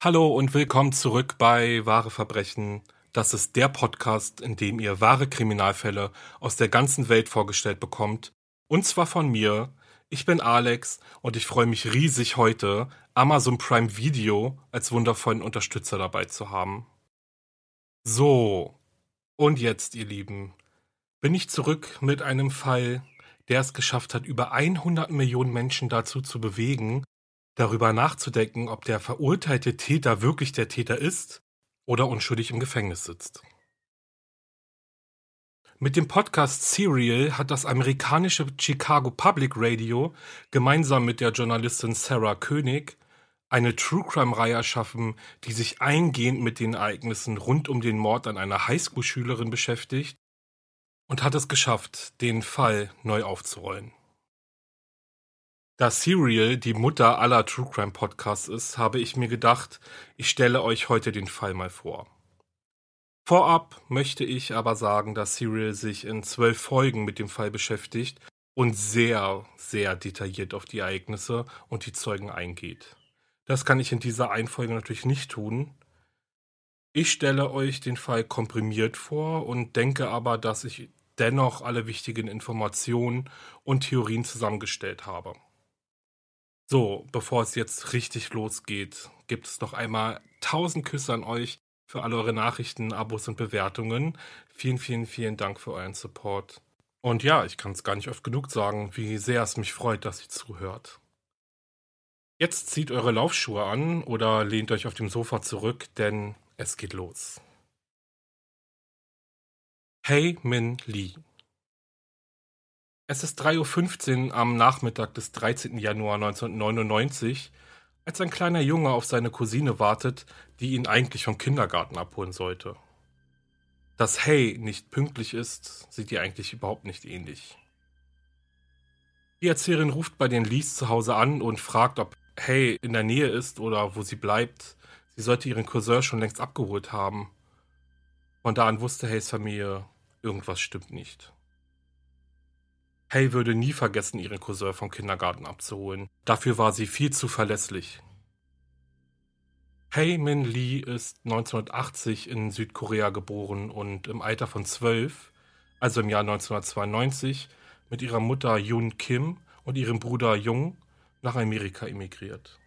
Hallo und willkommen zurück bei Wahre Verbrechen. Das ist der Podcast, in dem ihr wahre Kriminalfälle aus der ganzen Welt vorgestellt bekommt. Und zwar von mir. Ich bin Alex und ich freue mich riesig heute, Amazon Prime Video als wundervollen Unterstützer dabei zu haben. So, und jetzt, ihr Lieben, bin ich zurück mit einem Fall, der es geschafft hat, über 100 Millionen Menschen dazu zu bewegen, darüber nachzudenken, ob der verurteilte Täter wirklich der Täter ist oder unschuldig im Gefängnis sitzt. Mit dem Podcast Serial hat das amerikanische Chicago Public Radio gemeinsam mit der Journalistin Sarah König eine True Crime-Reihe erschaffen, die sich eingehend mit den Ereignissen rund um den Mord an einer Highschool-Schülerin beschäftigt und hat es geschafft, den Fall neu aufzurollen. Da Serial die Mutter aller True Crime Podcasts ist, habe ich mir gedacht, ich stelle euch heute den Fall mal vor. Vorab möchte ich aber sagen, dass Serial sich in zwölf Folgen mit dem Fall beschäftigt und sehr, sehr detailliert auf die Ereignisse und die Zeugen eingeht. Das kann ich in dieser Einfolge natürlich nicht tun. Ich stelle euch den Fall komprimiert vor und denke aber, dass ich dennoch alle wichtigen Informationen und Theorien zusammengestellt habe. So, bevor es jetzt richtig losgeht, gibt es noch einmal tausend Küsse an euch für alle eure Nachrichten, Abos und Bewertungen. Vielen, vielen, vielen Dank für euren Support. Und ja, ich kann es gar nicht oft genug sagen, wie sehr es mich freut, dass ihr zuhört. Jetzt zieht eure Laufschuhe an oder lehnt euch auf dem Sofa zurück, denn es geht los. Hey Min Lee es ist 3.15 Uhr am Nachmittag des 13. Januar 1999, als ein kleiner Junge auf seine Cousine wartet, die ihn eigentlich vom Kindergarten abholen sollte. Dass Hey nicht pünktlich ist, sieht ihr eigentlich überhaupt nicht ähnlich. Die Erzählerin ruft bei den Lees zu Hause an und fragt, ob Hey in der Nähe ist oder wo sie bleibt. Sie sollte ihren Cousin schon längst abgeholt haben. Von da an wusste Hays Familie, irgendwas stimmt nicht. Hay würde nie vergessen, ihren Cousin vom Kindergarten abzuholen. Dafür war sie viel zu verlässlich. Hae Min Lee ist 1980 in Südkorea geboren und im Alter von zwölf, also im Jahr 1992, mit ihrer Mutter Yoon Kim und ihrem Bruder Jung nach Amerika emigriert.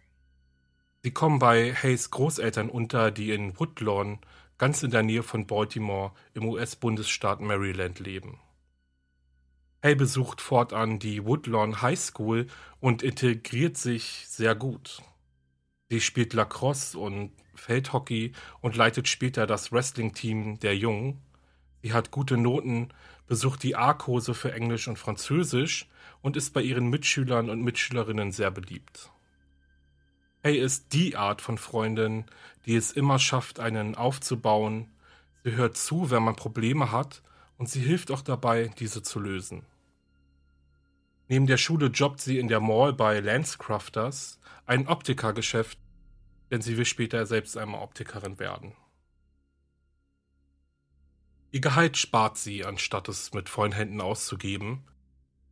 Sie kommen bei Hays Großeltern unter, die in Woodlawn, ganz in der Nähe von Baltimore im US-Bundesstaat Maryland leben. Hay besucht fortan die Woodlawn High School und integriert sich sehr gut. Sie spielt Lacrosse und Feldhockey und leitet später das Wrestling-Team der Jungen. Sie hat gute Noten, besucht die A-Kurse für Englisch und Französisch und ist bei ihren Mitschülern und Mitschülerinnen sehr beliebt. Hay ist die Art von Freundin, die es immer schafft, einen aufzubauen. Sie hört zu, wenn man Probleme hat und sie hilft auch dabei, diese zu lösen. Neben der Schule jobbt sie in der Mall bei Lancecrafters, ein Optikergeschäft, denn sie will später selbst einmal Optikerin werden. Ihr Gehalt spart sie, anstatt es mit vollen Händen auszugeben.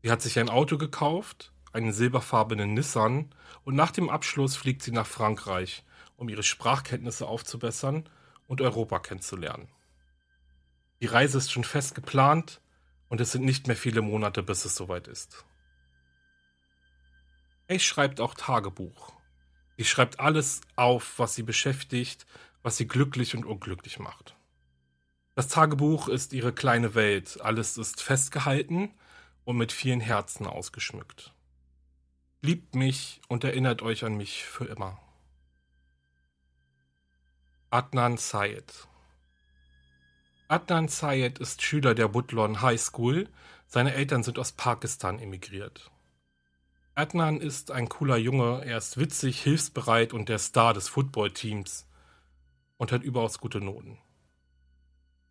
Sie hat sich ein Auto gekauft, einen silberfarbenen Nissan, und nach dem Abschluss fliegt sie nach Frankreich, um ihre Sprachkenntnisse aufzubessern und Europa kennenzulernen. Die Reise ist schon fest geplant und es sind nicht mehr viele Monate, bis es soweit ist. Ace schreibt auch Tagebuch. Sie schreibt alles auf, was sie beschäftigt, was sie glücklich und unglücklich macht. Das Tagebuch ist ihre kleine Welt, alles ist festgehalten und mit vielen Herzen ausgeschmückt. Liebt mich und erinnert euch an mich für immer. Adnan Syed Adnan Syed ist Schüler der Woodlawn High School. Seine Eltern sind aus Pakistan emigriert. Adnan ist ein cooler Junge, er ist witzig, hilfsbereit und der Star des Footballteams und hat überaus gute Noten.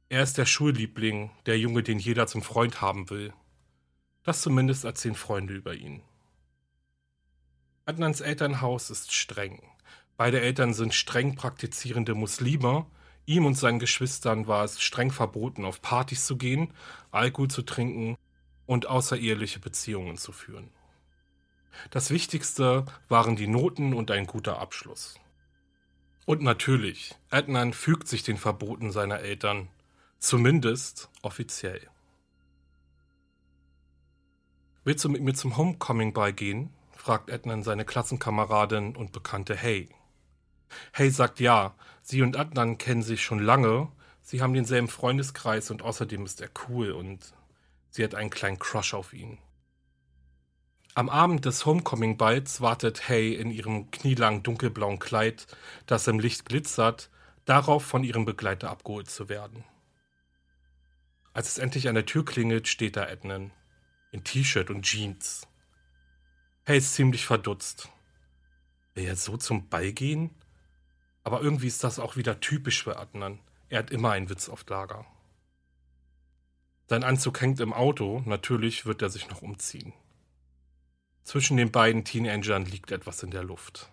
Er ist der Schulliebling, der Junge, den jeder zum Freund haben will. Das zumindest erzählen Freunde über ihn. Adnans Elternhaus ist streng. Beide Eltern sind streng praktizierende Muslime. Ihm und seinen Geschwistern war es streng verboten, auf Partys zu gehen, Alkohol zu trinken und außereheliche Beziehungen zu führen. Das Wichtigste waren die Noten und ein guter Abschluss. Und natürlich, Adnan fügt sich den Verboten seiner Eltern, zumindest offiziell. Willst du mit mir zum Homecoming beigehen? fragt Adnan seine Klassenkameradin und Bekannte Hey. Hey sagt ja, sie und Adnan kennen sich schon lange, sie haben denselben Freundeskreis und außerdem ist er cool und sie hat einen kleinen Crush auf ihn. Am Abend des Homecoming-Balls wartet Hay in ihrem knielangen dunkelblauen Kleid, das im Licht glitzert, darauf von ihrem Begleiter abgeholt zu werden. Als es endlich an der Tür klingelt, steht da Adnan. In T-Shirt und Jeans. Hay ist ziemlich verdutzt. Will er so zum Ball gehen? Aber irgendwie ist das auch wieder typisch für Adnan. Er hat immer einen Witz auf Lager. Sein Anzug hängt im Auto, natürlich wird er sich noch umziehen. Zwischen den beiden Teenagern liegt etwas in der Luft.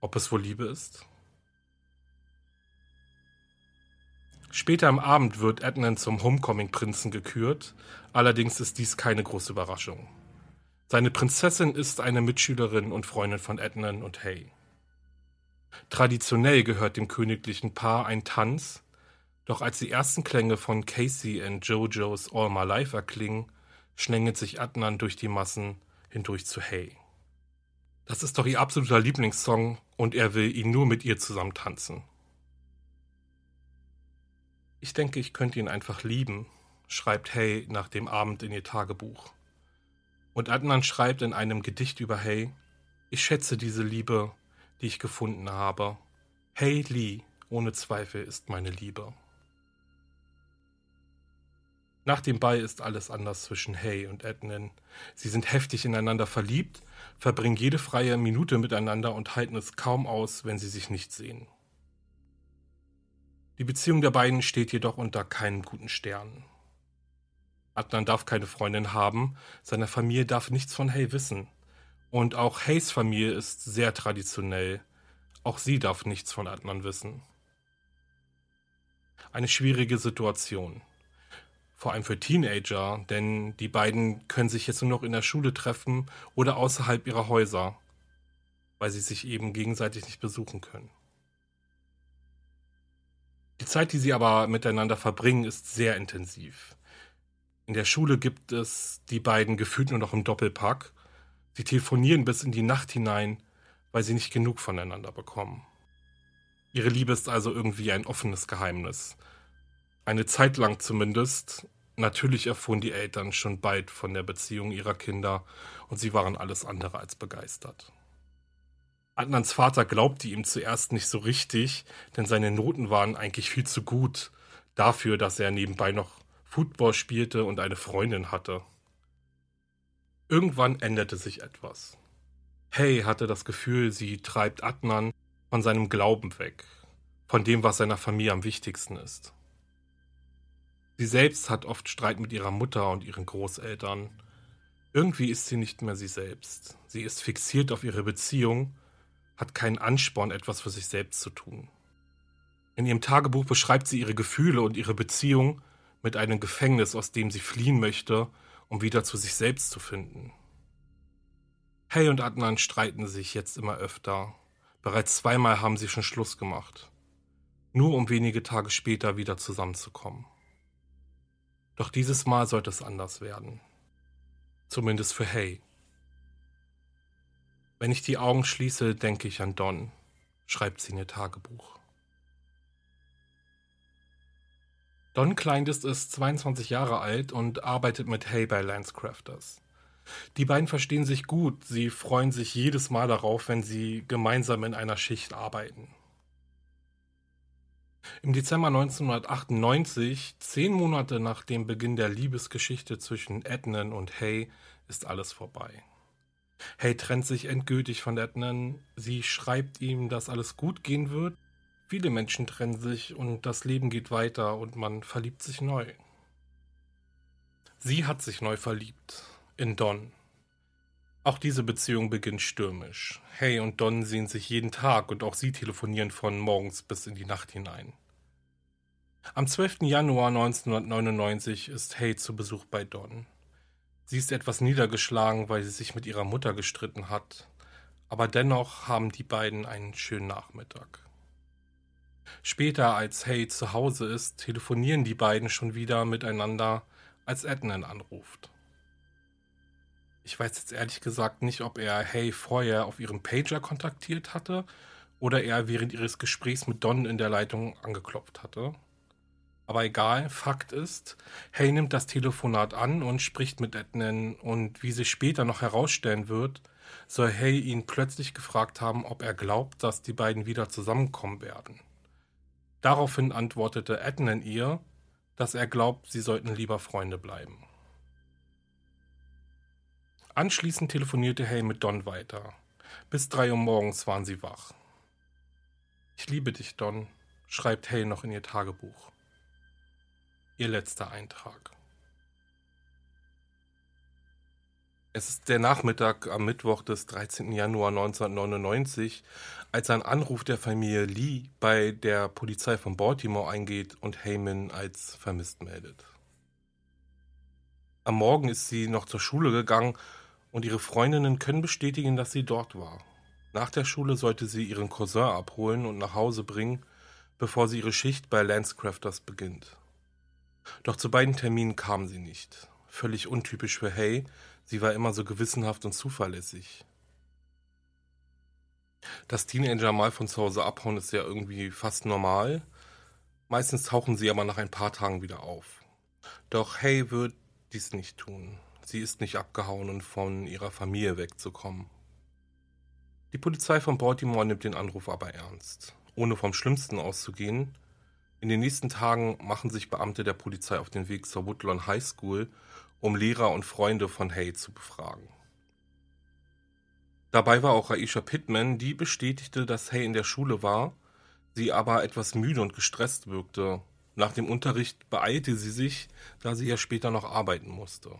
Ob es wohl Liebe ist? Später am Abend wird Adnan zum Homecoming-Prinzen gekürt, allerdings ist dies keine große Überraschung. Seine Prinzessin ist eine Mitschülerin und Freundin von Adnan und Hay. Traditionell gehört dem königlichen Paar ein Tanz, doch als die ersten Klänge von Casey und JoJo's All My Life erklingen, schlängelt sich Adnan durch die Massen hindurch zu Hey. Das ist doch ihr absoluter Lieblingssong und er will ihn nur mit ihr zusammen tanzen. Ich denke, ich könnte ihn einfach lieben, schreibt Hay nach dem Abend in ihr Tagebuch. Und Adnan schreibt in einem Gedicht über Hay, ich schätze diese Liebe, die ich gefunden habe. Hay Lee, ohne Zweifel, ist meine Liebe. Nach dem Ball ist alles anders zwischen Hay und Adnan. Sie sind heftig ineinander verliebt, verbringen jede freie Minute miteinander und halten es kaum aus, wenn sie sich nicht sehen. Die Beziehung der beiden steht jedoch unter keinen guten Sternen. Adnan darf keine Freundin haben, seine Familie darf nichts von Hay wissen. Und auch Hays Familie ist sehr traditionell. Auch sie darf nichts von Adnan wissen. Eine schwierige Situation vor allem für Teenager, denn die beiden können sich jetzt nur noch in der Schule treffen oder außerhalb ihrer Häuser, weil sie sich eben gegenseitig nicht besuchen können. Die Zeit, die sie aber miteinander verbringen, ist sehr intensiv. In der Schule gibt es die beiden gefühlt nur noch im Doppelpack. Sie telefonieren bis in die Nacht hinein, weil sie nicht genug voneinander bekommen. Ihre Liebe ist also irgendwie ein offenes Geheimnis, eine Zeit lang zumindest. Natürlich erfuhren die Eltern schon bald von der Beziehung ihrer Kinder und sie waren alles andere als begeistert. Adnans Vater glaubte ihm zuerst nicht so richtig, denn seine Noten waren eigentlich viel zu gut dafür, dass er nebenbei noch Football spielte und eine Freundin hatte. Irgendwann änderte sich etwas. Hey hatte das Gefühl, sie treibt Adnan von seinem Glauben weg, von dem, was seiner Familie am wichtigsten ist. Sie selbst hat oft Streit mit ihrer Mutter und ihren Großeltern. Irgendwie ist sie nicht mehr sie selbst. Sie ist fixiert auf ihre Beziehung, hat keinen Ansporn, etwas für sich selbst zu tun. In ihrem Tagebuch beschreibt sie ihre Gefühle und ihre Beziehung mit einem Gefängnis, aus dem sie fliehen möchte, um wieder zu sich selbst zu finden. Hay und Adnan streiten sich jetzt immer öfter. Bereits zweimal haben sie schon Schluss gemacht. Nur um wenige Tage später wieder zusammenzukommen. Doch dieses Mal sollte es anders werden. Zumindest für Hay. Wenn ich die Augen schließe, denke ich an Don, schreibt sie in ihr Tagebuch. Don Kleindist ist 22 Jahre alt und arbeitet mit Hay bei Lancecrafters. Die beiden verstehen sich gut, sie freuen sich jedes Mal darauf, wenn sie gemeinsam in einer Schicht arbeiten. Im Dezember 1998, zehn Monate nach dem Beginn der Liebesgeschichte zwischen Ednan und Hay, ist alles vorbei. Hay trennt sich endgültig von Ednan, sie schreibt ihm, dass alles gut gehen wird. Viele Menschen trennen sich und das Leben geht weiter und man verliebt sich neu. Sie hat sich neu verliebt, in Don. Auch diese Beziehung beginnt stürmisch. Hay und Don sehen sich jeden Tag und auch sie telefonieren von morgens bis in die Nacht hinein. Am 12. Januar 1999 ist Hay zu Besuch bei Don. Sie ist etwas niedergeschlagen, weil sie sich mit ihrer Mutter gestritten hat, aber dennoch haben die beiden einen schönen Nachmittag. Später, als Hay zu Hause ist, telefonieren die beiden schon wieder miteinander, als Adnan anruft. Ich weiß jetzt ehrlich gesagt nicht, ob er Hay vorher auf ihrem Pager kontaktiert hatte oder er während ihres Gesprächs mit Don in der Leitung angeklopft hatte. Aber egal, Fakt ist, Hay nimmt das Telefonat an und spricht mit Adnan und wie sich später noch herausstellen wird, soll Hay ihn plötzlich gefragt haben, ob er glaubt, dass die beiden wieder zusammenkommen werden. Daraufhin antwortete Adnan ihr, dass er glaubt, sie sollten lieber Freunde bleiben. Anschließend telefonierte Hay mit Don weiter. Bis drei Uhr morgens waren sie wach. Ich liebe dich, Don, schreibt Hay noch in ihr Tagebuch. Ihr letzter Eintrag. Es ist der Nachmittag am Mittwoch des 13. Januar 1999, als ein Anruf der Familie Lee bei der Polizei von Baltimore eingeht und Heyman als vermisst meldet. Am Morgen ist sie noch zur Schule gegangen und ihre Freundinnen können bestätigen, dass sie dort war. Nach der Schule sollte sie ihren Cousin abholen und nach Hause bringen, bevor sie ihre Schicht bei Lancecrafters beginnt. Doch zu beiden Terminen kam sie nicht. Völlig untypisch für Hay, sie war immer so gewissenhaft und zuverlässig. Dass Teenager mal von zu Hause abhauen, ist ja irgendwie fast normal. Meistens tauchen sie aber nach ein paar Tagen wieder auf. Doch Hay wird dies nicht tun. Sie ist nicht abgehauen, um von ihrer Familie wegzukommen. Die Polizei von Baltimore nimmt den Anruf aber ernst. Ohne vom Schlimmsten auszugehen, in den nächsten Tagen machen sich Beamte der Polizei auf den Weg zur Woodlawn High School, um Lehrer und Freunde von Hay zu befragen. Dabei war auch Aisha Pittman, die bestätigte, dass Hay in der Schule war, sie aber etwas müde und gestresst wirkte. Nach dem Unterricht beeilte sie sich, da sie ja später noch arbeiten musste.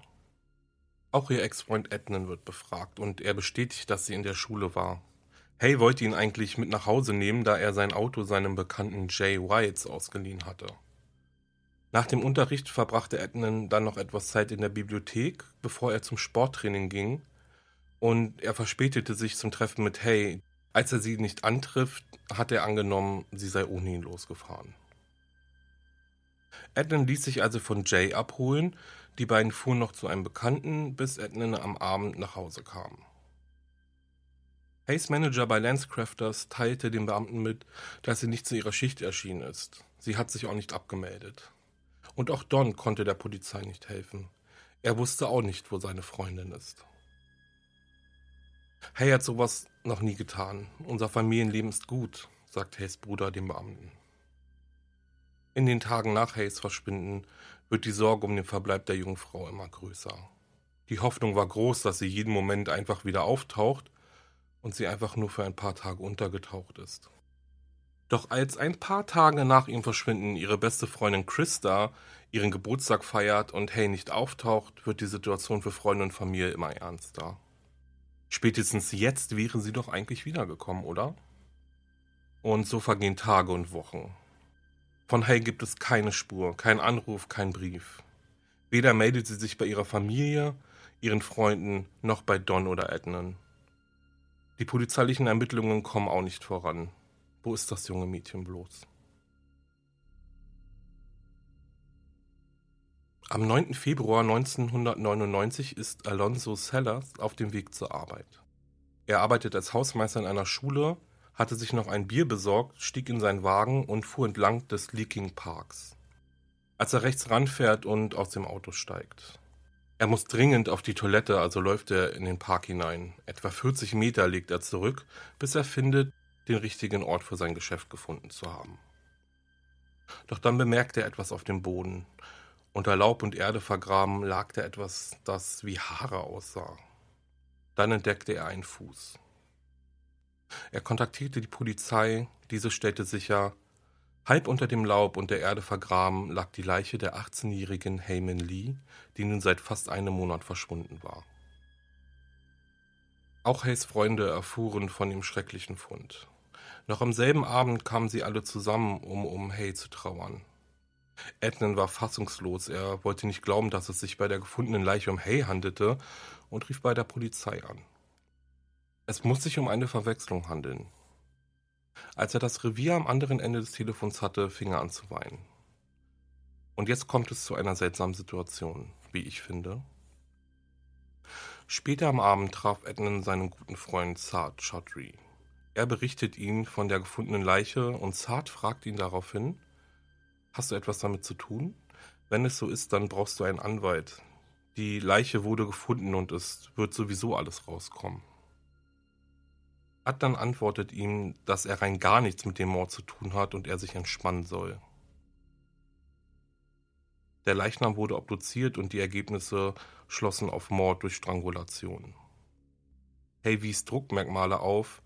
Auch ihr Ex-Freund Ednan wird befragt und er bestätigt, dass sie in der Schule war. Hay wollte ihn eigentlich mit nach Hause nehmen, da er sein Auto seinem Bekannten Jay Whites ausgeliehen hatte. Nach dem Unterricht verbrachte Ednan dann noch etwas Zeit in der Bibliothek, bevor er zum Sporttraining ging, und er verspätete sich zum Treffen mit Hay. Als er sie nicht antrifft, hat er angenommen, sie sei ohne ihn losgefahren. Ednan ließ sich also von Jay abholen, die beiden fuhren noch zu einem Bekannten, bis Ednan am Abend nach Hause kam. Hays Manager bei Lancecrafters teilte dem Beamten mit, dass sie nicht zu ihrer Schicht erschienen ist. Sie hat sich auch nicht abgemeldet. Und auch Don konnte der Polizei nicht helfen. Er wusste auch nicht, wo seine Freundin ist. Hay hat sowas noch nie getan. Unser Familienleben ist gut, sagt Hays Bruder dem Beamten. In den Tagen nach Hays Verschwinden wird die Sorge um den Verbleib der jungen Frau immer größer. Die Hoffnung war groß, dass sie jeden Moment einfach wieder auftaucht und sie einfach nur für ein paar Tage untergetaucht ist. Doch als ein paar Tage nach ihrem Verschwinden ihre beste Freundin Christa ihren Geburtstag feiert und Hay nicht auftaucht, wird die Situation für Freunde und Familie immer ernster. Spätestens jetzt wären sie doch eigentlich wiedergekommen, oder? Und so vergehen Tage und Wochen. Von Hay gibt es keine Spur, kein Anruf, kein Brief. Weder meldet sie sich bei ihrer Familie, ihren Freunden, noch bei Don oder Ednan. Die polizeilichen Ermittlungen kommen auch nicht voran. Wo ist das junge Mädchen bloß? Am 9. Februar 1999 ist Alonso Sellers auf dem Weg zur Arbeit. Er arbeitet als Hausmeister in einer Schule, hatte sich noch ein Bier besorgt, stieg in seinen Wagen und fuhr entlang des Leaking Parks. Als er rechts ranfährt und aus dem Auto steigt. Er muss dringend auf die Toilette, also läuft er in den Park hinein. Etwa 40 Meter legt er zurück, bis er findet, den richtigen Ort für sein Geschäft gefunden zu haben. Doch dann bemerkt er etwas auf dem Boden. Unter Laub und Erde vergraben lag da etwas, das wie Haare aussah. Dann entdeckte er einen Fuß. Er kontaktierte die Polizei, diese stellte sicher, halb unter dem Laub und der Erde vergraben lag die Leiche der 18-jährigen Heyman Lee, die nun seit fast einem Monat verschwunden war. Auch Hays Freunde erfuhren von dem schrecklichen Fund. Noch am selben Abend kamen sie alle zusammen, um um Hay zu trauern. Ednan war fassungslos. Er wollte nicht glauben, dass es sich bei der gefundenen Leiche um Hay handelte und rief bei der Polizei an. Es muss sich um eine Verwechslung handeln. Als er das Revier am anderen Ende des Telefons hatte, fing er an zu weinen. Und jetzt kommt es zu einer seltsamen Situation, wie ich finde. Später am Abend traf Ednan seinen guten Freund Saad Chaudhry. Er berichtet ihm von der gefundenen Leiche und Saad fragt ihn daraufhin, Hast du etwas damit zu tun? Wenn es so ist, dann brauchst du einen Anwalt. Die Leiche wurde gefunden und es wird sowieso alles rauskommen. Adnan antwortet ihm, dass er rein gar nichts mit dem Mord zu tun hat und er sich entspannen soll. Der Leichnam wurde obduziert und die Ergebnisse schlossen auf Mord durch Strangulation. Hay wies Druckmerkmale auf,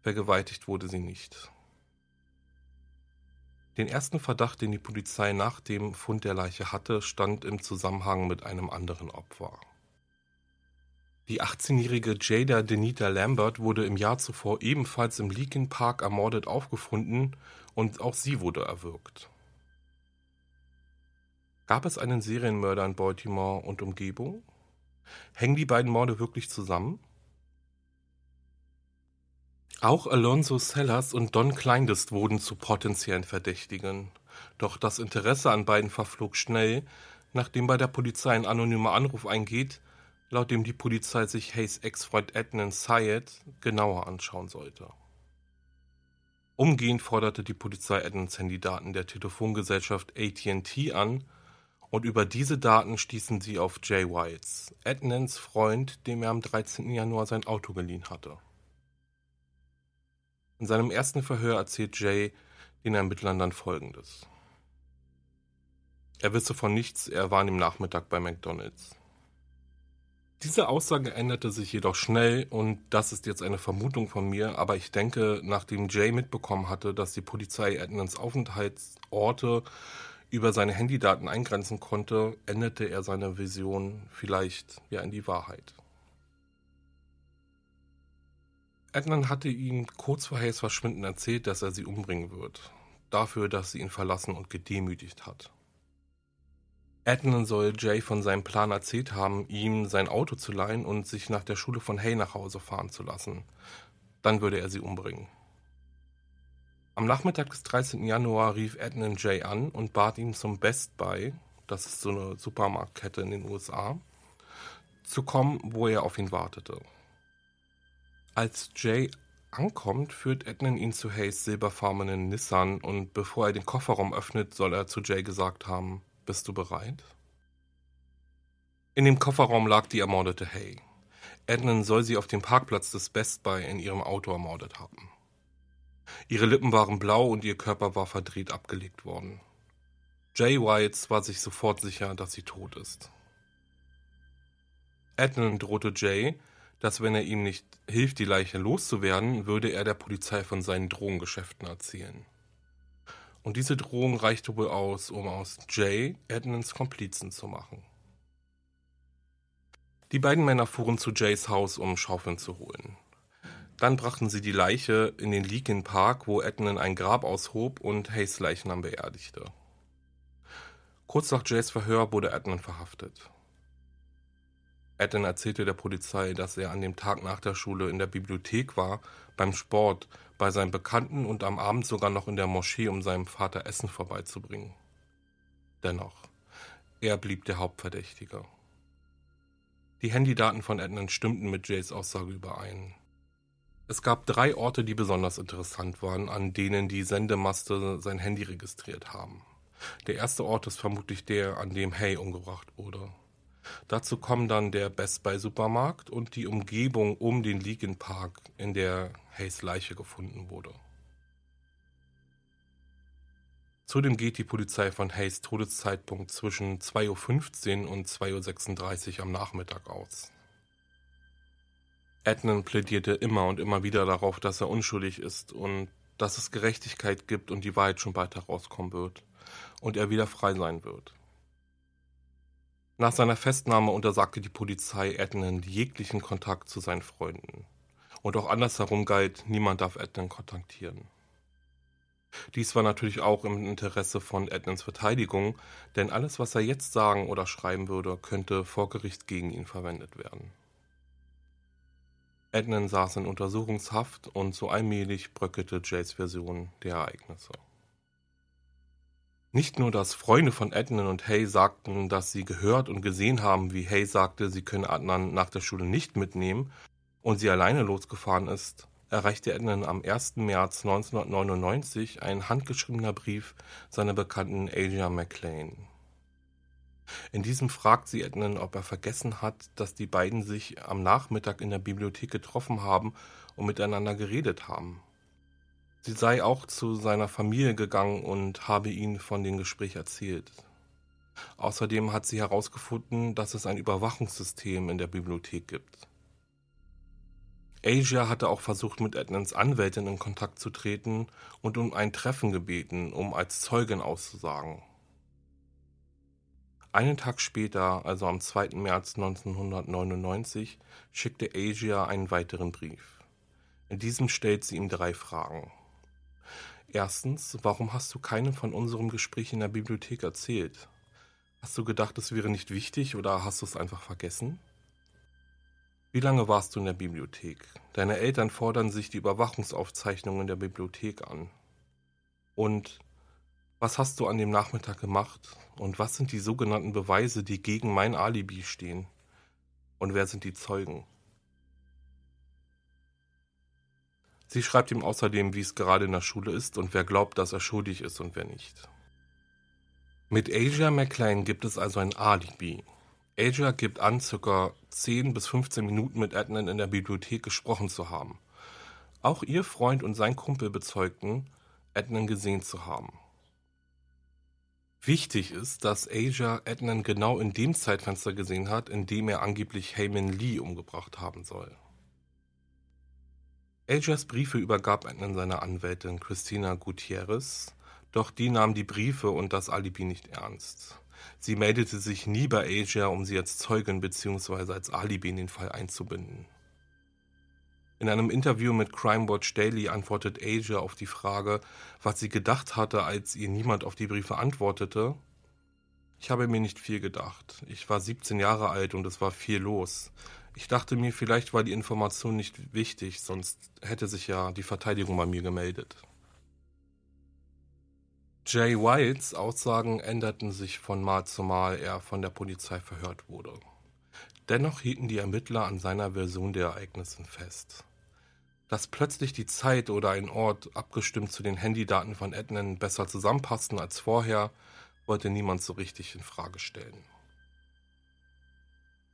vergewaltigt wurde sie nicht. Den ersten Verdacht, den die Polizei nach dem Fund der Leiche hatte, stand im Zusammenhang mit einem anderen Opfer. Die 18-jährige Jada Denita Lambert wurde im Jahr zuvor ebenfalls im Leakin Park ermordet aufgefunden und auch sie wurde erwürgt. Gab es einen Serienmörder in Baltimore und Umgebung? Hängen die beiden Morde wirklich zusammen? Auch Alonso Sellers und Don Kleindest wurden zu potenziellen Verdächtigen. Doch das Interesse an beiden verflog schnell, nachdem bei der Polizei ein anonymer Anruf eingeht, laut dem die Polizei sich Hays Ex-Freund Adnan Syed genauer anschauen sollte. Umgehend forderte die Polizei Adnans Handydaten der Telefongesellschaft AT&T an und über diese Daten stießen sie auf Jay Wiles, Adnans Freund, dem er am 13. Januar sein Auto geliehen hatte. In seinem ersten Verhör erzählt Jay den Ermittlern dann Folgendes. Er wisse von nichts, er war an dem Nachmittag bei McDonalds. Diese Aussage änderte sich jedoch schnell und das ist jetzt eine Vermutung von mir, aber ich denke, nachdem Jay mitbekommen hatte, dass die Polizei Edmonds Aufenthaltsorte über seine Handydaten eingrenzen konnte, änderte er seine Vision vielleicht ja in die Wahrheit. Adnan hatte ihm kurz vor Hayes Verschwinden erzählt, dass er sie umbringen wird. Dafür, dass sie ihn verlassen und gedemütigt hat. Adnan soll Jay von seinem Plan erzählt haben, ihm sein Auto zu leihen und sich nach der Schule von Hay nach Hause fahren zu lassen. Dann würde er sie umbringen. Am Nachmittag des 13. Januar rief Adnan Jay an und bat ihn zum Best Buy, das ist so eine Supermarktkette in den USA, zu kommen, wo er auf ihn wartete. Als Jay ankommt, führt Ednan ihn zu Hays silberfarbenen Nissan und bevor er den Kofferraum öffnet, soll er zu Jay gesagt haben, bist du bereit? In dem Kofferraum lag die ermordete Hay. Ednan soll sie auf dem Parkplatz des Best Buy in ihrem Auto ermordet haben. Ihre Lippen waren blau und ihr Körper war verdreht abgelegt worden. Jay Whites war sich sofort sicher, dass sie tot ist. Ednan drohte Jay, dass wenn er ihm nicht hilft, die Leiche loszuwerden, würde er der Polizei von seinen Drogengeschäften erzählen. Und diese Drohung reichte wohl aus, um aus Jay Edmonds Komplizen zu machen. Die beiden Männer fuhren zu Jays Haus, um Schaufeln zu holen. Dann brachten sie die Leiche in den Leakin Park, wo Ednan ein Grab aushob und Hayes Leichnam beerdigte. Kurz nach Jays Verhör wurde Ednan verhaftet. Ednan erzählte der Polizei, dass er an dem Tag nach der Schule in der Bibliothek war, beim Sport, bei seinen Bekannten und am Abend sogar noch in der Moschee, um seinem Vater Essen vorbeizubringen. Dennoch, er blieb der Hauptverdächtige. Die Handydaten von Ednan stimmten mit Jays Aussage überein. Es gab drei Orte, die besonders interessant waren, an denen die Sendemaste sein Handy registriert haben. Der erste Ort ist vermutlich der, an dem Hay umgebracht wurde. Dazu kommen dann der Best Buy Supermarkt und die Umgebung um den Legan Park, in der Hays Leiche gefunden wurde. Zudem geht die Polizei von Hays Todeszeitpunkt zwischen 2.15 Uhr und 2.36 Uhr am Nachmittag aus. Ednan plädierte immer und immer wieder darauf, dass er unschuldig ist und dass es Gerechtigkeit gibt und die Wahrheit schon bald herauskommen wird und er wieder frei sein wird. Nach seiner Festnahme untersagte die Polizei Ednan jeglichen Kontakt zu seinen Freunden. Und auch andersherum galt, niemand darf Ednan kontaktieren. Dies war natürlich auch im Interesse von Ednans Verteidigung, denn alles, was er jetzt sagen oder schreiben würde, könnte vor Gericht gegen ihn verwendet werden. Ednan saß in Untersuchungshaft und so allmählich bröckelte Jays Version der Ereignisse. Nicht nur, dass Freunde von Adnan und Hay sagten, dass sie gehört und gesehen haben, wie Hay sagte, sie könne Adnan nach der Schule nicht mitnehmen und sie alleine losgefahren ist, erreichte Adnan am 1. März 1999 ein handgeschriebener Brief seiner Bekannten Asia McLean. In diesem fragt sie Ednan, ob er vergessen hat, dass die beiden sich am Nachmittag in der Bibliothek getroffen haben und miteinander geredet haben. Sie sei auch zu seiner Familie gegangen und habe ihnen von dem Gespräch erzählt. Außerdem hat sie herausgefunden, dass es ein Überwachungssystem in der Bibliothek gibt. Asia hatte auch versucht, mit Ednans Anwältin in Kontakt zu treten und um ein Treffen gebeten, um als Zeugin auszusagen. Einen Tag später, also am 2. März 1999, schickte Asia einen weiteren Brief. In diesem stellt sie ihm drei Fragen. Erstens, warum hast du keinem von unserem Gespräch in der Bibliothek erzählt? Hast du gedacht, es wäre nicht wichtig oder hast du es einfach vergessen? Wie lange warst du in der Bibliothek? Deine Eltern fordern sich die Überwachungsaufzeichnungen der Bibliothek an. Und was hast du an dem Nachmittag gemacht? Und was sind die sogenannten Beweise, die gegen mein Alibi stehen? Und wer sind die Zeugen? Sie schreibt ihm außerdem, wie es gerade in der Schule ist und wer glaubt, dass er schuldig ist und wer nicht. Mit Asia McLean gibt es also ein Alibi. Asia gibt an, ca. 10 bis 15 Minuten mit Adnan in der Bibliothek gesprochen zu haben. Auch ihr Freund und sein Kumpel bezeugten, Adnan gesehen zu haben. Wichtig ist, dass Asia Adnan genau in dem Zeitfenster gesehen hat, in dem er angeblich Heyman Lee umgebracht haben soll. Asias Briefe übergab Adnan seiner Anwältin Christina Gutierrez, doch die nahm die Briefe und das Alibi nicht ernst. Sie meldete sich nie bei Asia, um sie als Zeugin bzw. als Alibi in den Fall einzubinden. In einem Interview mit Crime Watch Daily antwortet Asia auf die Frage, was sie gedacht hatte, als ihr niemand auf die Briefe antwortete. Ich habe mir nicht viel gedacht. Ich war 17 Jahre alt und es war viel los. Ich dachte mir, vielleicht war die Information nicht wichtig, sonst hätte sich ja die Verteidigung bei mir gemeldet. Jay Wilds Aussagen änderten sich von Mal zu Mal, er von der Polizei verhört wurde. Dennoch hielten die Ermittler an seiner Version der Ereignisse fest. Dass plötzlich die Zeit oder ein Ort abgestimmt zu den Handydaten von Ednan besser zusammenpassten als vorher, wollte niemand so richtig in Frage stellen.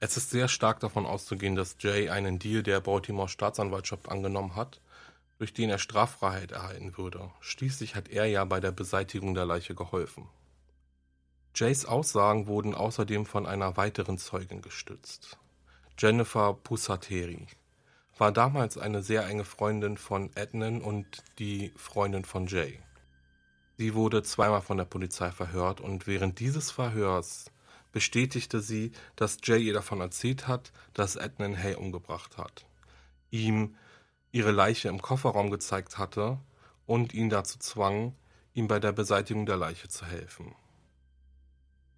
Es ist sehr stark davon auszugehen, dass Jay einen Deal der Baltimore Staatsanwaltschaft angenommen hat, durch den er Straffreiheit erhalten würde. Schließlich hat er ja bei der Beseitigung der Leiche geholfen. Jays Aussagen wurden außerdem von einer weiteren Zeugin gestützt. Jennifer Pusateri war damals eine sehr enge Freundin von Ednan und die Freundin von Jay. Sie wurde zweimal von der Polizei verhört und während dieses Verhörs bestätigte sie, dass Jay ihr davon erzählt hat, dass Ednan Hay umgebracht hat. Ihm ihre Leiche im Kofferraum gezeigt hatte und ihn dazu zwang, ihm bei der Beseitigung der Leiche zu helfen.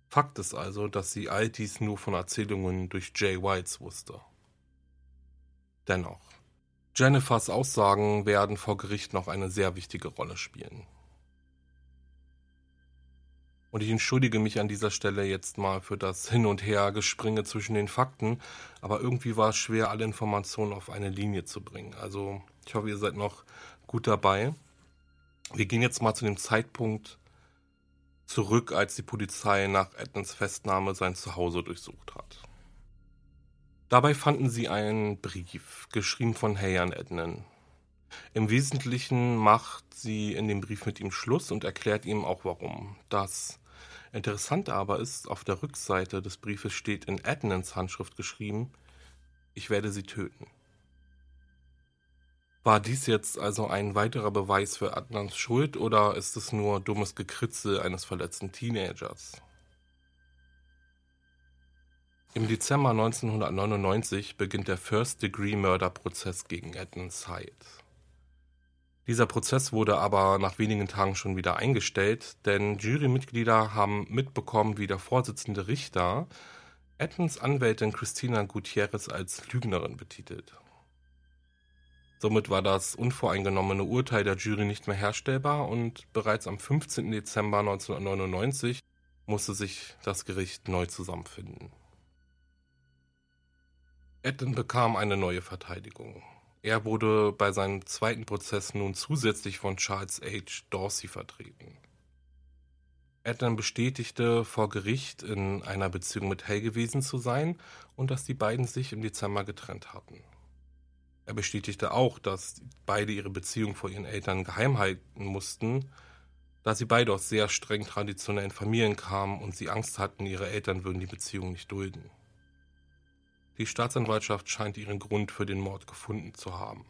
Fakt ist also, dass sie all dies nur von Erzählungen durch Jay Whites wusste. Dennoch, Jennifers Aussagen werden vor Gericht noch eine sehr wichtige Rolle spielen. Und ich entschuldige mich an dieser Stelle jetzt mal für das Hin- und Her-Gespringe zwischen den Fakten, aber irgendwie war es schwer, alle Informationen auf eine Linie zu bringen. Also ich hoffe, ihr seid noch gut dabei. Wir gehen jetzt mal zu dem Zeitpunkt zurück, als die Polizei nach Edmonds Festnahme sein Zuhause durchsucht hat. Dabei fanden sie einen Brief, geschrieben von Hay an Ednan. Im Wesentlichen macht sie in dem Brief mit ihm Schluss und erklärt ihm auch warum. Das Interessante aber ist, auf der Rückseite des Briefes steht in Adnans Handschrift geschrieben, ich werde sie töten. War dies jetzt also ein weiterer Beweis für Adnans Schuld oder ist es nur dummes Gekritzel eines verletzten Teenagers? Im Dezember 1999 beginnt der First-Degree-Murder-Prozess gegen Adnan Syed. Dieser Prozess wurde aber nach wenigen Tagen schon wieder eingestellt, denn Jurymitglieder haben mitbekommen, wie der Vorsitzende Richter Edmonds Anwältin Christina Gutierrez als Lügnerin betitelt. Somit war das unvoreingenommene Urteil der Jury nicht mehr herstellbar und bereits am 15. Dezember 1999 musste sich das Gericht neu zusammenfinden. Edmund bekam eine neue Verteidigung. Er wurde bei seinem zweiten Prozess nun zusätzlich von Charles H. Dorsey vertreten. Ednan bestätigte vor Gericht, in einer Beziehung mit Hay gewesen zu sein und dass die beiden sich im Dezember getrennt hatten. Er bestätigte auch, dass beide ihre Beziehung vor ihren Eltern geheim halten mussten, da sie beide aus sehr streng traditionellen Familien kamen und sie Angst hatten, ihre Eltern würden die Beziehung nicht dulden. Die Staatsanwaltschaft scheint ihren Grund für den Mord gefunden zu haben.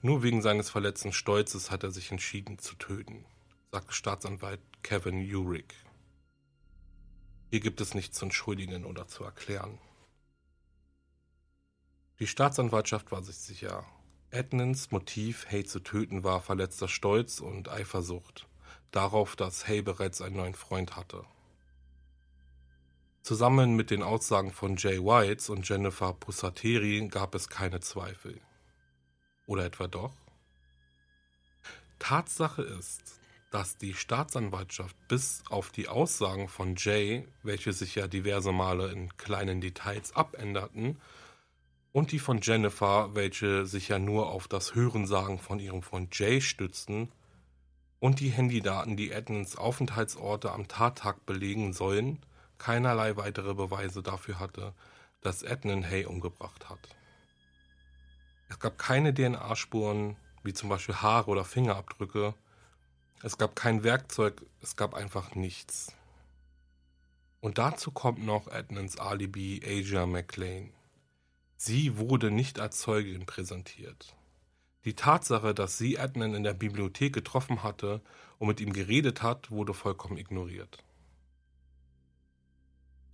Nur wegen seines verletzten Stolzes hat er sich entschieden zu töten, sagte Staatsanwalt Kevin Urick. Hier gibt es nichts zu entschuldigen oder zu erklären. Die Staatsanwaltschaft war sich sicher. Edmonds Motiv, Hay zu töten, war verletzter Stolz und Eifersucht darauf, dass Hay bereits einen neuen Freund hatte. Zusammen mit den Aussagen von Jay Whites und Jennifer Pussateri gab es keine Zweifel. Oder etwa doch? Tatsache ist, dass die Staatsanwaltschaft bis auf die Aussagen von Jay, welche sich ja diverse Male in kleinen Details abänderten, und die von Jennifer, welche sich ja nur auf das Hörensagen von ihrem Freund Jay stützten, und die Handydaten, die Edmonds Aufenthaltsorte am Tattag belegen sollen, keinerlei weitere Beweise dafür hatte, dass Ednan Hay umgebracht hat. Es gab keine DNA-Spuren, wie zum Beispiel Haare oder Fingerabdrücke. Es gab kein Werkzeug, es gab einfach nichts. Und dazu kommt noch Edmonds Alibi Asia McLean. Sie wurde nicht als Zeugin präsentiert. Die Tatsache, dass sie Edmund in der Bibliothek getroffen hatte und mit ihm geredet hat, wurde vollkommen ignoriert.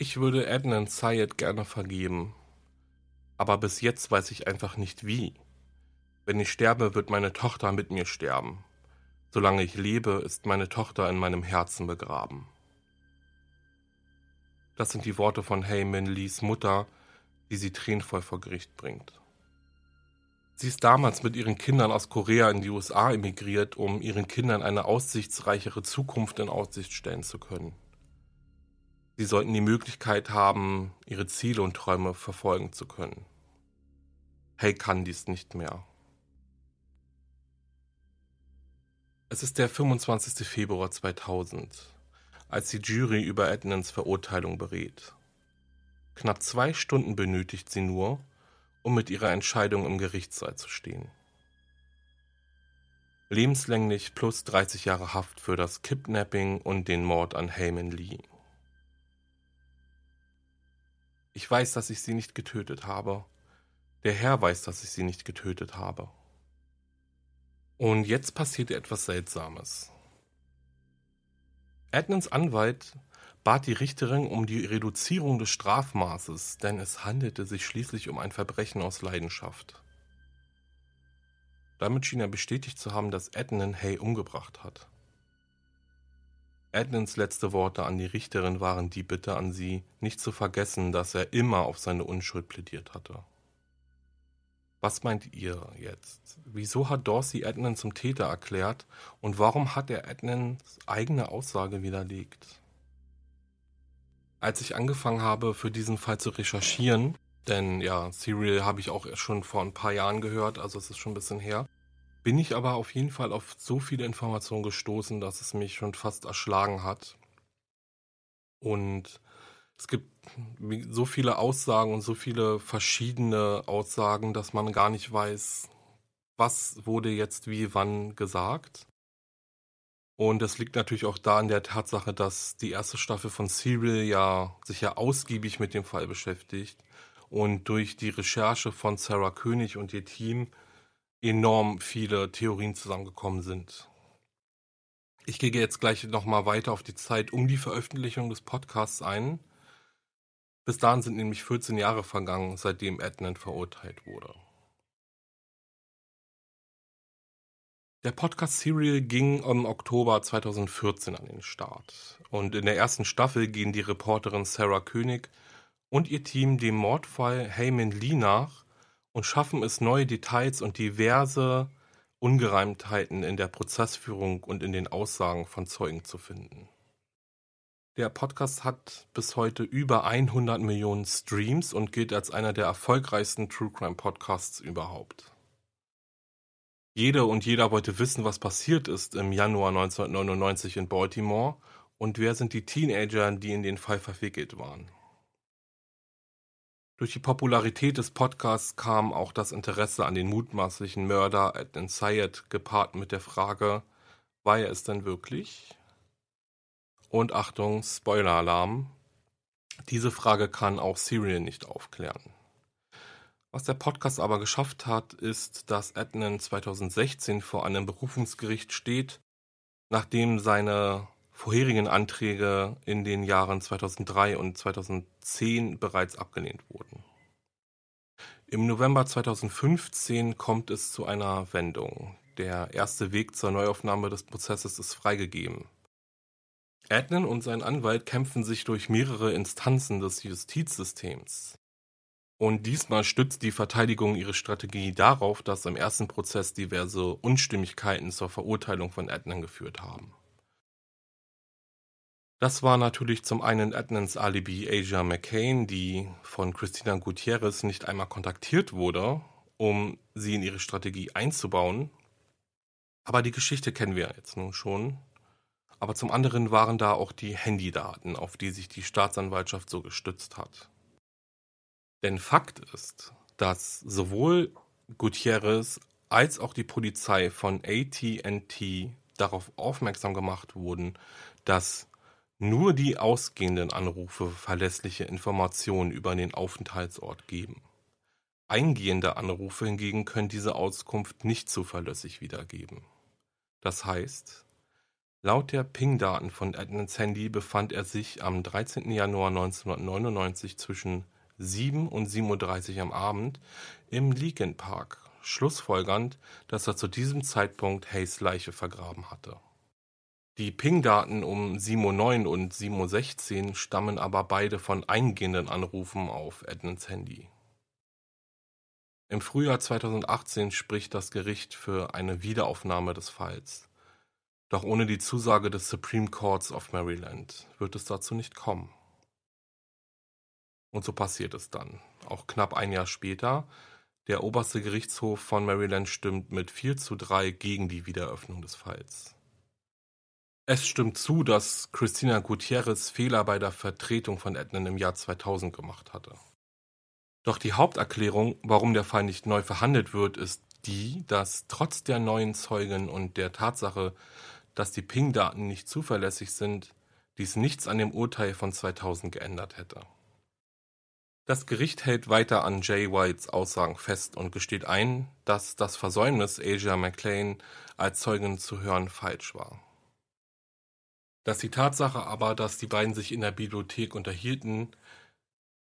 Ich würde Adnan Syed gerne vergeben. Aber bis jetzt weiß ich einfach nicht wie. Wenn ich sterbe, wird meine Tochter mit mir sterben. Solange ich lebe, ist meine Tochter in meinem Herzen begraben. Das sind die Worte von Heyman Lees Mutter, die sie tränenvoll vor Gericht bringt. Sie ist damals mit ihren Kindern aus Korea in die USA emigriert, um ihren Kindern eine aussichtsreichere Zukunft in Aussicht stellen zu können. Sie sollten die Möglichkeit haben, ihre Ziele und Träume verfolgen zu können. Hay kann dies nicht mehr. Es ist der 25. Februar 2000, als die Jury über Edmonds Verurteilung berät. Knapp zwei Stunden benötigt sie nur, um mit ihrer Entscheidung im Gerichtssaal zu stehen. Lebenslänglich plus 30 Jahre Haft für das Kidnapping und den Mord an Heyman Lee. Ich weiß, dass ich sie nicht getötet habe. Der Herr weiß, dass ich sie nicht getötet habe. Und jetzt passierte etwas Seltsames. Edmonds Anwalt bat die Richterin um die Reduzierung des Strafmaßes, denn es handelte sich schließlich um ein Verbrechen aus Leidenschaft. Damit schien er bestätigt zu haben, dass Adnan Hay umgebracht hat. Adnans letzte Worte an die Richterin waren die Bitte an sie, nicht zu vergessen, dass er immer auf seine Unschuld plädiert hatte. Was meint ihr jetzt? Wieso hat Dorsey Adnan zum Täter erklärt und warum hat er Adnans eigene Aussage widerlegt? Als ich angefangen habe, für diesen Fall zu recherchieren, denn ja, Serial habe ich auch schon vor ein paar Jahren gehört, also es ist schon ein bisschen her, bin ich aber auf jeden Fall auf so viele Informationen gestoßen, dass es mich schon fast erschlagen hat. Und es gibt so viele Aussagen und so viele verschiedene Aussagen, dass man gar nicht weiß, was wurde jetzt wie wann gesagt. Und das liegt natürlich auch da in der Tatsache, dass die erste Staffel von Serial ja sich ja ausgiebig mit dem Fall beschäftigt und durch die Recherche von Sarah König und ihr Team enorm viele Theorien zusammengekommen sind. Ich gehe jetzt gleich nochmal weiter auf die Zeit um die Veröffentlichung des Podcasts ein. Bis dahin sind nämlich 14 Jahre vergangen, seitdem Adnan verurteilt wurde. Der Podcast Serial ging im Oktober 2014 an den Start. Und in der ersten Staffel gehen die Reporterin Sarah König und ihr Team dem Mordfall Heyman Lee nach und schaffen es, neue Details und diverse Ungereimtheiten in der Prozessführung und in den Aussagen von Zeugen zu finden. Der Podcast hat bis heute über 100 Millionen Streams und gilt als einer der erfolgreichsten True Crime Podcasts überhaupt. Jede und jeder wollte wissen, was passiert ist im Januar 1999 in Baltimore und wer sind die Teenager, die in den Fall verwickelt waren. Durch die Popularität des Podcasts kam auch das Interesse an den mutmaßlichen Mörder Adnan Syed gepaart mit der Frage, war er es denn wirklich? Und Achtung, Spoiler-Alarm, diese Frage kann auch Serial nicht aufklären. Was der Podcast aber geschafft hat, ist, dass Adnan 2016 vor einem Berufungsgericht steht, nachdem seine vorherigen Anträge in den Jahren 2003 und 2010 bereits abgelehnt wurden. Im November 2015 kommt es zu einer Wendung. Der erste Weg zur Neuaufnahme des Prozesses ist freigegeben. Adnan und sein Anwalt kämpfen sich durch mehrere Instanzen des Justizsystems. Und diesmal stützt die Verteidigung ihre Strategie darauf, dass im ersten Prozess diverse Unstimmigkeiten zur Verurteilung von Adnan geführt haben. Das war natürlich zum einen Adnans Alibi Asia McCain, die von Christina Gutierrez nicht einmal kontaktiert wurde, um sie in ihre Strategie einzubauen. Aber die Geschichte kennen wir jetzt nun schon. Aber zum anderen waren da auch die Handydaten, auf die sich die Staatsanwaltschaft so gestützt hat. Denn Fakt ist, dass sowohl Gutierrez als auch die Polizei von AT&T darauf aufmerksam gemacht wurden, dass nur die ausgehenden Anrufe verlässliche Informationen über den Aufenthaltsort geben. Eingehende Anrufe hingegen können diese Auskunft nicht zuverlässig wiedergeben. Das heißt, laut der Ping-Daten von Edmonds Handy befand er sich am 13. Januar 1999 zwischen 7 und 7.30 Uhr am Abend im Leakin Park, schlussfolgernd, dass er zu diesem Zeitpunkt Hays Leiche vergraben hatte. Die Ping-Daten um 7.09 und 7.16 stammen aber beide von eingehenden Anrufen auf Edmonds Handy. Im Frühjahr 2018 spricht das Gericht für eine Wiederaufnahme des Falls. Doch ohne die Zusage des Supreme Courts of Maryland wird es dazu nicht kommen. Und so passiert es dann. Auch knapp ein Jahr später. Der oberste Gerichtshof von Maryland stimmt mit 4 zu 3 gegen die Wiedereröffnung des Falls. Es stimmt zu, dass Christina Gutierrez Fehler bei der Vertretung von Ednan im Jahr 2000 gemacht hatte. Doch die Haupterklärung, warum der Fall nicht neu verhandelt wird, ist die, dass trotz der neuen Zeugen und der Tatsache, dass die Ping-Daten nicht zuverlässig sind, dies nichts an dem Urteil von 2000 geändert hätte. Das Gericht hält weiter an Jay Whites Aussagen fest und gesteht ein, dass das Versäumnis, Asia McLean als Zeugin zu hören, falsch war dass die Tatsache aber, dass die beiden sich in der Bibliothek unterhielten,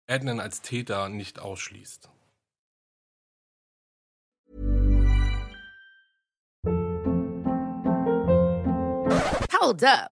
Adnan als Täter nicht ausschließt. Hold up.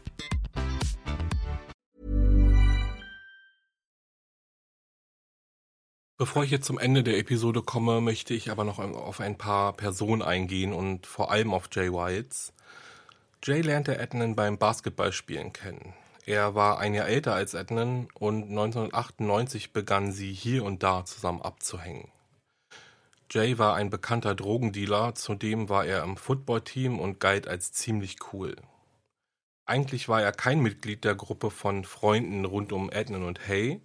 Bevor ich jetzt zum Ende der Episode komme, möchte ich aber noch auf ein paar Personen eingehen und vor allem auf Jay Whites. Jay lernte Ednan beim Basketballspielen kennen. Er war ein Jahr älter als Ednan und 1998 begannen sie hier und da zusammen abzuhängen. Jay war ein bekannter Drogendealer, zudem war er im Footballteam und galt als ziemlich cool. Eigentlich war er kein Mitglied der Gruppe von Freunden rund um Ednan und Hay,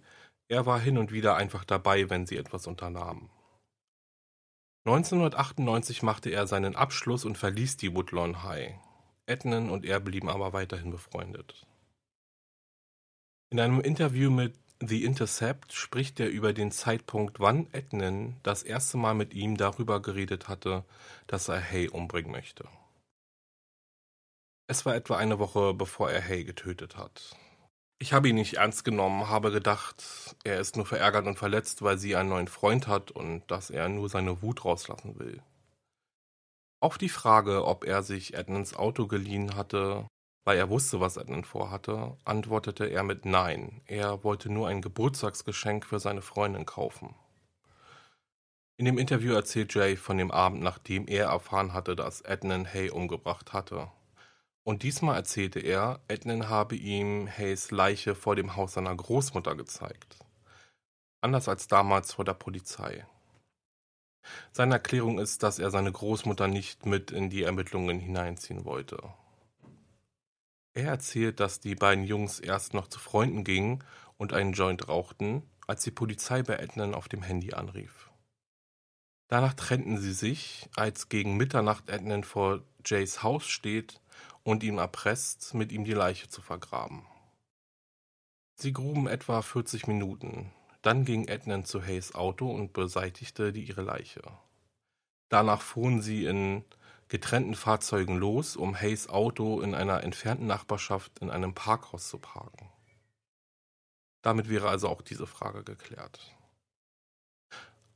er war hin und wieder einfach dabei, wenn sie etwas unternahmen. 1998 machte er seinen Abschluss und verließ die Woodlawn High. Ednan und er blieben aber weiterhin befreundet. In einem Interview mit The Intercept spricht er über den Zeitpunkt, wann Ednan das erste Mal mit ihm darüber geredet hatte, dass er Hay umbringen möchte. Es war etwa eine Woche, bevor er Hay getötet hat. Ich habe ihn nicht ernst genommen, habe gedacht, er ist nur verärgert und verletzt, weil sie einen neuen Freund hat und dass er nur seine Wut rauslassen will. Auf die Frage, ob er sich Edmonds Auto geliehen hatte, weil er wusste, was Edmund vorhatte, antwortete er mit Nein. Er wollte nur ein Geburtstagsgeschenk für seine Freundin kaufen. In dem Interview erzählt Jay von dem Abend, nachdem er erfahren hatte, dass Ednan Hay umgebracht hatte. Und diesmal erzählte er, Ednan habe ihm Hays Leiche vor dem Haus seiner Großmutter gezeigt. Anders als damals vor der Polizei. Seine Erklärung ist, dass er seine Großmutter nicht mit in die Ermittlungen hineinziehen wollte. Er erzählt, dass die beiden Jungs erst noch zu Freunden gingen und einen Joint rauchten, als die Polizei bei Ednan auf dem Handy anrief. Danach trennten sie sich, als gegen Mitternacht Ednan vor Jays Haus steht und ihn erpresst, mit ihm die Leiche zu vergraben. Sie gruben etwa 40 Minuten. Dann ging Ednan zu Hays Auto und beseitigte die ihre Leiche. Danach fuhren sie in getrennten Fahrzeugen los, um Hays Auto in einer entfernten Nachbarschaft in einem Parkhaus zu parken. Damit wäre also auch diese Frage geklärt.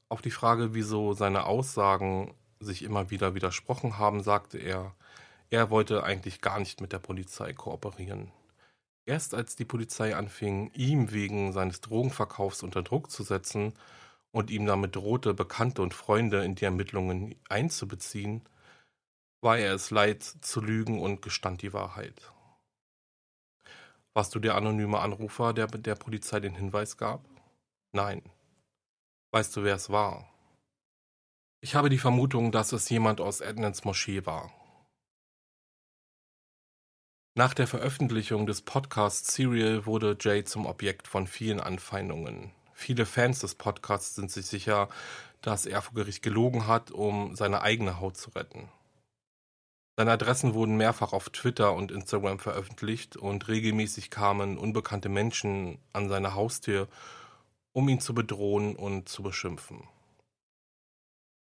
Auf die Frage, wieso seine Aussagen sich immer wieder widersprochen haben, sagte er, er wollte eigentlich gar nicht mit der Polizei kooperieren. Erst als die Polizei anfing, ihm wegen seines Drogenverkaufs unter Druck zu setzen und ihm damit drohte, Bekannte und Freunde in die Ermittlungen einzubeziehen, war er es leid zu lügen und gestand die Wahrheit. Warst du der anonyme Anrufer, der der Polizei den Hinweis gab? Nein. Weißt du, wer es war? Ich habe die Vermutung, dass es jemand aus Edmonds Moschee war. Nach der Veröffentlichung des Podcasts Serial wurde Jay zum Objekt von vielen Anfeindungen. Viele Fans des Podcasts sind sich sicher, dass er vor Gericht gelogen hat, um seine eigene Haut zu retten. Seine Adressen wurden mehrfach auf Twitter und Instagram veröffentlicht und regelmäßig kamen unbekannte Menschen an seine Haustür, um ihn zu bedrohen und zu beschimpfen.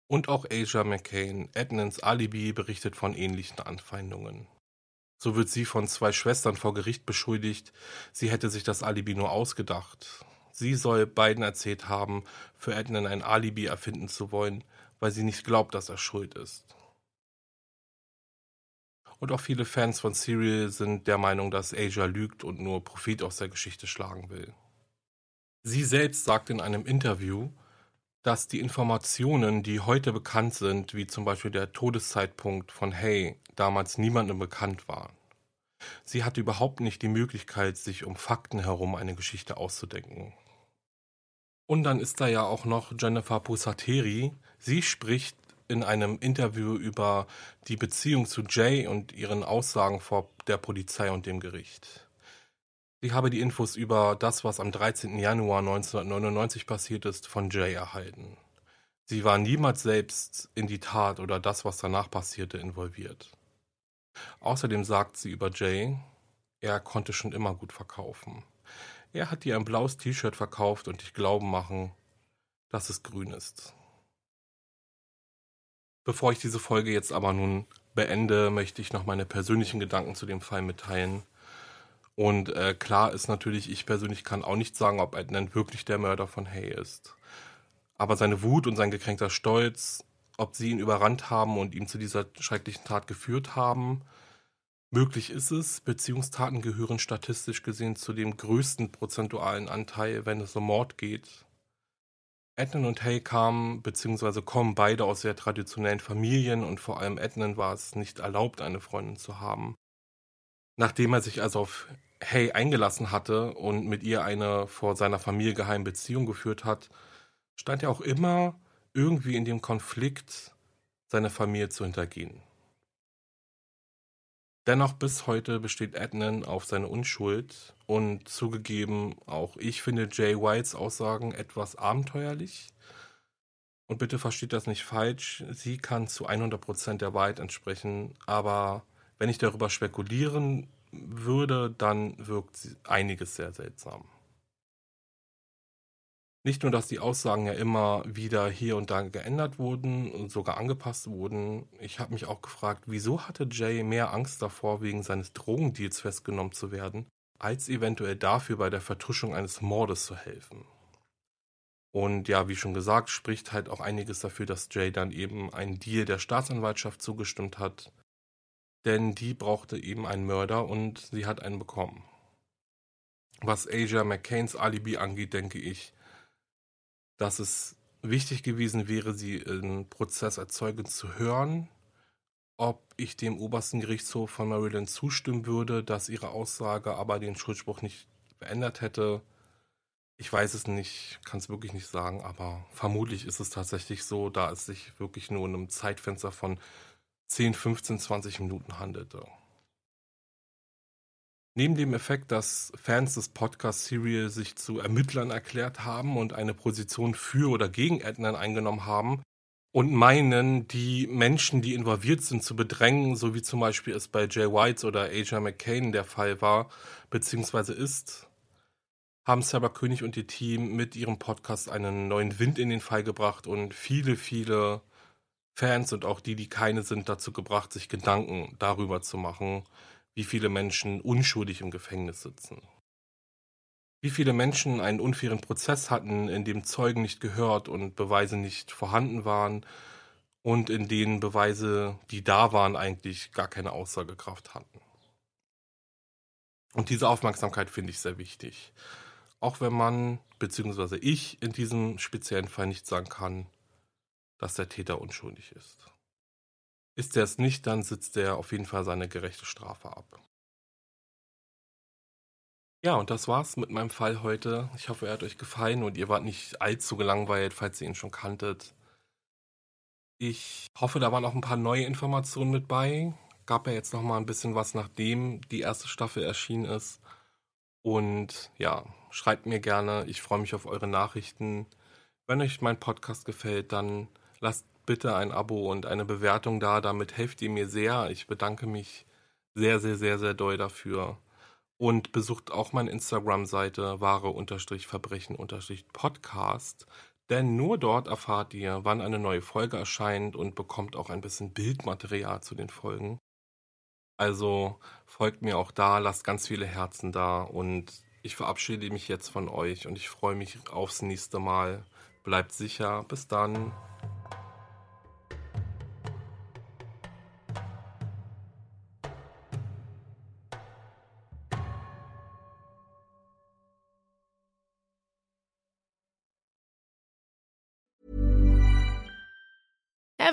Und auch Asia McCain, Edmonds Alibi, berichtet von ähnlichen Anfeindungen. So wird sie von zwei Schwestern vor Gericht beschuldigt, sie hätte sich das Alibi nur ausgedacht. Sie soll beiden erzählt haben, für Ednan ein Alibi erfinden zu wollen, weil sie nicht glaubt, dass er schuld ist. Und auch viele Fans von Serial sind der Meinung, dass Asia lügt und nur Profit aus der Geschichte schlagen will. Sie selbst sagt in einem Interview, dass die Informationen, die heute bekannt sind, wie zum Beispiel der Todeszeitpunkt von Hay, damals niemandem bekannt waren. Sie hatte überhaupt nicht die Möglichkeit, sich um Fakten herum eine Geschichte auszudenken. Und dann ist da ja auch noch Jennifer Pusateri. Sie spricht in einem Interview über die Beziehung zu Jay und ihren Aussagen vor der Polizei und dem Gericht. Ich habe die Infos über das, was am 13. Januar 1999 passiert ist, von Jay erhalten. Sie war niemals selbst in die Tat oder das, was danach passierte, involviert. Außerdem sagt sie über Jay, er konnte schon immer gut verkaufen. Er hat ihr ein blaues T-Shirt verkauft und ich glauben machen, dass es grün ist. Bevor ich diese Folge jetzt aber nun beende, möchte ich noch meine persönlichen Gedanken zu dem Fall mitteilen. Und äh, klar ist natürlich, ich persönlich kann auch nicht sagen, ob Adnan wirklich der Mörder von Hay ist. Aber seine Wut und sein gekränkter Stolz, ob sie ihn überrannt haben und ihn zu dieser schrecklichen Tat geführt haben, möglich ist es. Beziehungstaten gehören statistisch gesehen zu dem größten prozentualen Anteil, wenn es um Mord geht. Adnan und Hay kamen bzw. kommen beide aus sehr traditionellen Familien und vor allem Adnan war es nicht erlaubt, eine Freundin zu haben. Nachdem er sich also auf Hay eingelassen hatte und mit ihr eine vor seiner Familie geheime Beziehung geführt hat, stand er auch immer irgendwie in dem Konflikt, seine Familie zu hintergehen. Dennoch bis heute besteht Adnan auf seine Unschuld und zugegeben, auch ich finde Jay Whites Aussagen etwas abenteuerlich. Und bitte versteht das nicht falsch, sie kann zu 100% der Wahrheit entsprechen, aber wenn ich darüber spekulieren würde, dann wirkt einiges sehr seltsam. Nicht nur, dass die Aussagen ja immer wieder hier und da geändert wurden und sogar angepasst wurden. Ich habe mich auch gefragt, wieso hatte Jay mehr Angst davor, wegen seines Drogendeals festgenommen zu werden, als eventuell dafür bei der Vertuschung eines Mordes zu helfen. Und ja, wie schon gesagt, spricht halt auch einiges dafür, dass Jay dann eben einen Deal der Staatsanwaltschaft zugestimmt hat. Denn die brauchte eben einen Mörder und sie hat einen bekommen. Was Asia McCains Alibi angeht, denke ich, dass es wichtig gewesen wäre, sie im Prozess als Zeugin zu hören. Ob ich dem obersten Gerichtshof von Maryland zustimmen würde, dass ihre Aussage aber den Schuldspruch nicht verändert hätte, ich weiß es nicht, kann es wirklich nicht sagen, aber vermutlich ist es tatsächlich so, da es sich wirklich nur in einem Zeitfenster von 10, 15, 20 Minuten handelte. Neben dem Effekt, dass Fans des Podcasts Serial sich zu Ermittlern erklärt haben und eine Position für oder gegen Adnan eingenommen haben und meinen, die Menschen, die involviert sind, zu bedrängen, so wie zum Beispiel es bei Jay White oder Asia McCain der Fall war, beziehungsweise ist, haben Sarah König und ihr Team mit ihrem Podcast einen neuen Wind in den Fall gebracht und viele, viele Fans und auch die, die keine sind, dazu gebracht, sich Gedanken darüber zu machen, wie viele Menschen unschuldig im Gefängnis sitzen. Wie viele Menschen einen unfairen Prozess hatten, in dem Zeugen nicht gehört und Beweise nicht vorhanden waren und in denen Beweise, die da waren, eigentlich gar keine Aussagekraft hatten. Und diese Aufmerksamkeit finde ich sehr wichtig. Auch wenn man, beziehungsweise ich in diesem speziellen Fall nicht sagen kann, dass der Täter unschuldig ist. Ist er es nicht, dann sitzt er auf jeden Fall seine gerechte Strafe ab. Ja, und das war's mit meinem Fall heute. Ich hoffe, er hat euch gefallen und ihr wart nicht allzu gelangweilt, falls ihr ihn schon kanntet. Ich hoffe, da waren auch ein paar neue Informationen mit bei. Gab ja jetzt noch mal ein bisschen was, nachdem die erste Staffel erschienen ist. Und ja, schreibt mir gerne. Ich freue mich auf eure Nachrichten. Wenn euch mein Podcast gefällt, dann lasst bitte ein Abo und eine Bewertung da. Damit helft ihr mir sehr. Ich bedanke mich sehr, sehr, sehr, sehr doll dafür. Und besucht auch meine Instagram-Seite wahre-verbrechen-podcast. Denn nur dort erfahrt ihr, wann eine neue Folge erscheint und bekommt auch ein bisschen Bildmaterial zu den Folgen. Also folgt mir auch da, lasst ganz viele Herzen da und ich verabschiede mich jetzt von euch und ich freue mich aufs nächste Mal. Bleibt sicher. Bis dann.